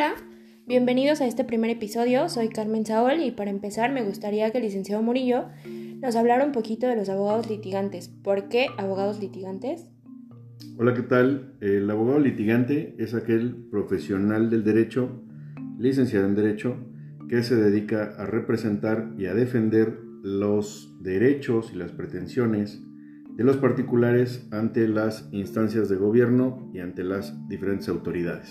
Hola, bienvenidos a este primer episodio. Soy Carmen Saol y para empezar me gustaría que el licenciado Murillo nos hablara un poquito de los abogados litigantes. ¿Por qué abogados litigantes? Hola, ¿qué tal? El abogado litigante es aquel profesional del derecho, licenciado en derecho, que se dedica a representar y a defender los derechos y las pretensiones de los particulares ante las instancias de gobierno y ante las diferentes autoridades.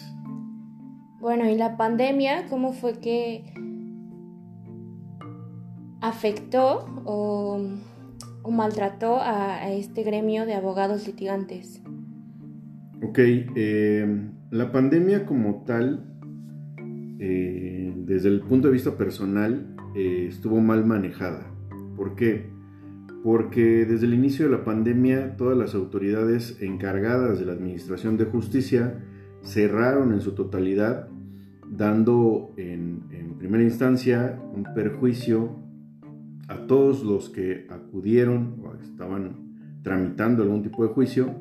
Bueno, ¿y la pandemia cómo fue que afectó o, maltrató a, este gremio de abogados litigantes? Ok, eh, la pandemia como tal, eh, desde el punto de vista personal, eh, estuvo mal manejada. ¿Por qué? Porque desde el inicio de la pandemia todas las autoridades encargadas de la Administración de Justicia cerraron en su totalidad, dando en, primera instancia un perjuicio a todos los que acudieron o estaban tramitando algún tipo de juicio,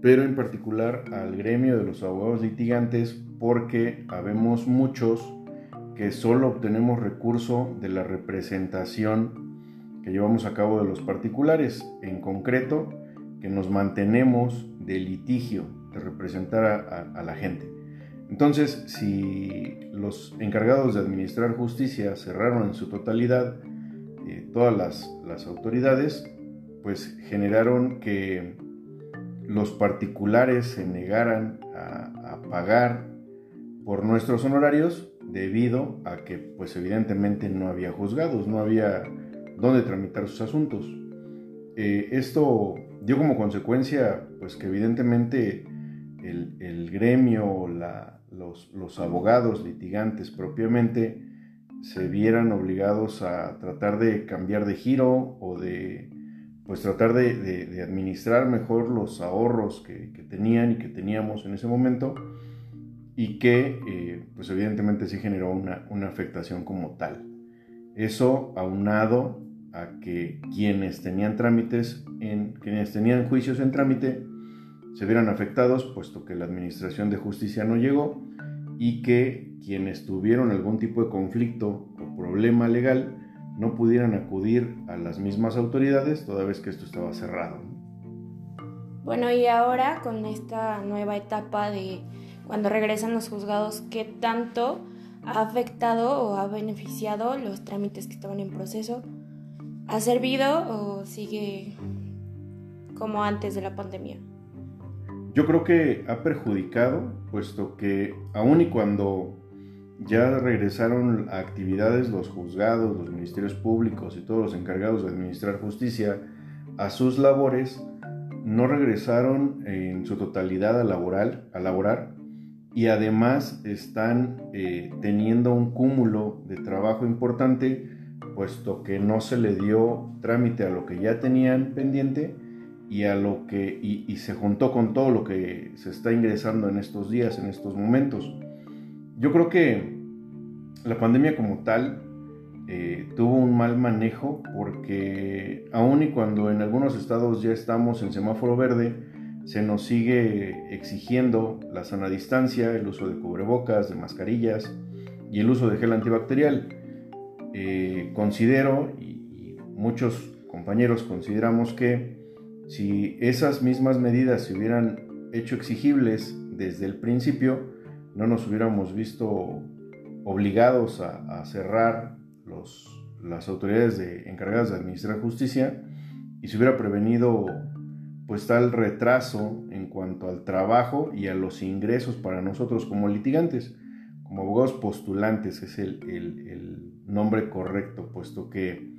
pero en particular al gremio de los abogados litigantes porque habemos muchos que solo obtenemos recurso de la representación que llevamos a cabo de los particulares, en concreto que nos mantenemos de litigio, de representar a, la gente. Entonces, si los encargados de administrar justicia cerraron en su totalidad eh, todas las, autoridades, pues generaron que los particulares se negaran a, pagar por nuestros honorarios debido a que pues evidentemente no había juzgados, no había dónde tramitar sus asuntos. Eh, esto dio como consecuencia pues que evidentemente el, gremio, los, los, abogados litigantes propiamente, se vieran obligados a tratar de cambiar de giro o de pues tratar de, administrar mejor los ahorros que, tenían y que teníamos en ese momento y que eh, pues evidentemente sí generó una, una afectación como tal. Eso aunado a que quienes tenían trámites en quienes tenían juicios en trámite se vieran afectados puesto que la administración de justicia no llegó y que quienes tuvieron algún tipo de conflicto o problema legal no pudieran acudir a las mismas autoridades toda vez que esto estaba cerrado. Bueno, y ahora con esta nueva etapa de cuando regresan los juzgados, ¿qué tanto ha afectado o ha beneficiado los trámites que estaban en proceso? ¿Ha servido o sigue como antes de la pandemia? Yo creo que ha perjudicado, puesto que aun y cuando ya regresaron a actividades los juzgados, los ministerios públicos y todos los encargados de administrar justicia a sus labores, no regresaron en su totalidad a, laboral, a laborar y además están eh, teniendo un cúmulo de trabajo importante puesto que no se le dio trámite a lo que ya tenían pendiente y a lo que y, se juntó con todo lo que se está ingresando en estos días, en estos momentos. Yo creo que la pandemia como tal eh, tuvo un mal manejo porque aun y cuando en algunos estados ya estamos en semáforo verde, se nos sigue exigiendo la sana distancia, el uso de cubrebocas, de mascarillas y el uso de gel antibacterial. Eh, considero y, muchos compañeros consideramos que si esas mismas medidas se hubieran hecho exigibles desde el principio, no nos hubiéramos visto obligados a, cerrar los, las autoridades de, encargadas de administrar justicia y se hubiera prevenido pues tal retraso en cuanto al trabajo y a los ingresos para nosotros como litigantes, como abogados postulantes, es el nombre correcto, puesto que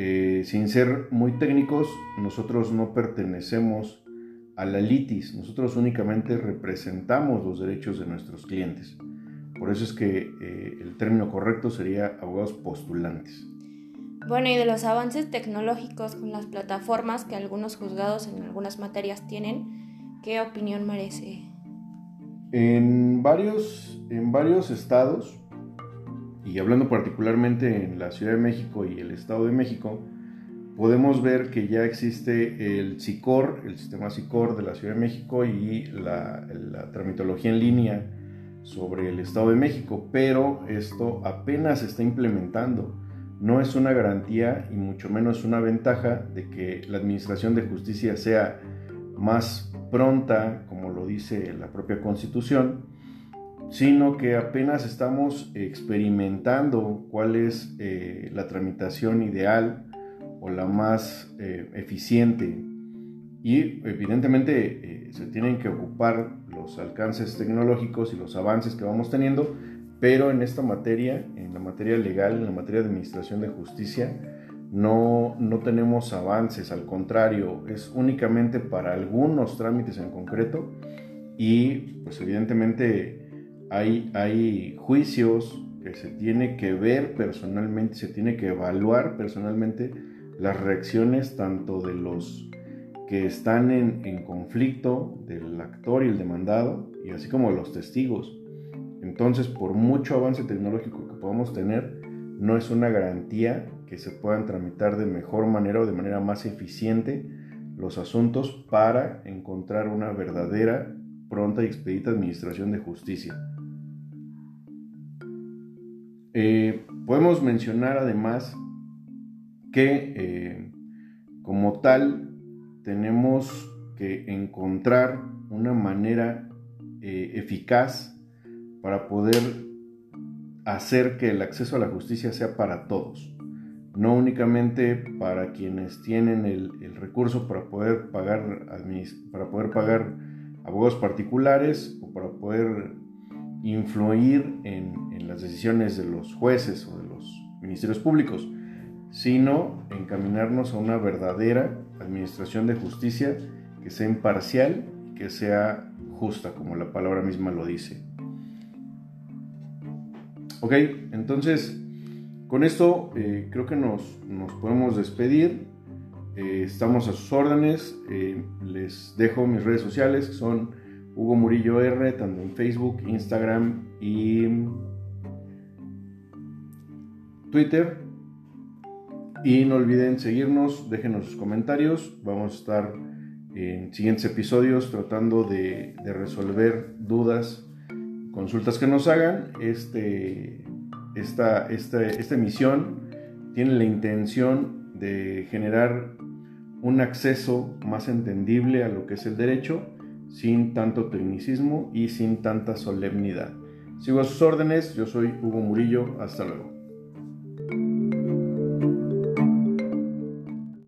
eh, sin ser muy técnicos, nosotros no pertenecemos a la litis, nosotros únicamente representamos los derechos de nuestros clientes. Por eso es que eh, el término correcto sería abogados postulantes. Bueno, y de los avances tecnológicos con las plataformas que algunos juzgados en algunas materias tienen, ¿qué opinión merece? En varios, en varios estados, y hablando particularmente en la Ciudad de México y el Estado de México, podemos ver que ya existe el SICOR, el sistema SICOR de la Ciudad de México y la, tramitología en línea sobre el Estado de México, pero esto apenas se está implementando. No es una garantía y mucho menos una ventaja de que la Administración de Justicia sea más pronta, como lo dice la propia Constitución, sino que apenas estamos experimentando cuál es eh, la tramitación ideal o la más eh, eficiente. Y evidentemente eh, se tienen que ocupar los alcances tecnológicos y los avances que vamos teniendo, pero en esta materia, en la materia legal, en la materia de administración de justicia, no, no tenemos avances, al contrario, es únicamente para algunos trámites en concreto y pues evidentemente hay, hay juicios que se tiene que ver personalmente, se tiene que evaluar personalmente las reacciones tanto de los que están en, en, conflicto, del actor y el demandado, y así como de los testigos. Entonces, por mucho avance tecnológico que podamos tener, no es una garantía que se puedan tramitar de mejor manera o de manera más eficiente los asuntos para encontrar una verdadera, pronta y expedita administración de justicia. Podemos mencionar además que eh, como tal tenemos que encontrar una manera eh, eficaz para poder hacer que el acceso a la justicia sea para todos, no únicamente para quienes tienen el, recurso para poder pagar para poder pagar abogados particulares o para poder influir en, las decisiones de los jueces o de los ministerios públicos, sino encaminarnos a una verdadera administración de justicia que sea imparcial y que sea justa, como la palabra misma lo dice. Ok, entonces con esto eh, creo que nos, podemos despedir. Eh, estamos a sus órdenes. Eh, les dejo mis redes sociales que son Hugo Murillo R, tanto en Facebook, Instagram y Twitter. Y no olviden seguirnos, déjenos sus comentarios. Vamos a estar en siguientes episodios tratando de, resolver dudas, consultas que nos hagan. Este, esta, esta, esta emisión tiene la intención de generar un acceso más entendible a lo que es el derecho sin tanto tecnicismo y sin tanta solemnidad. Sigo a sus órdenes, yo soy Hugo Murillo, hasta luego.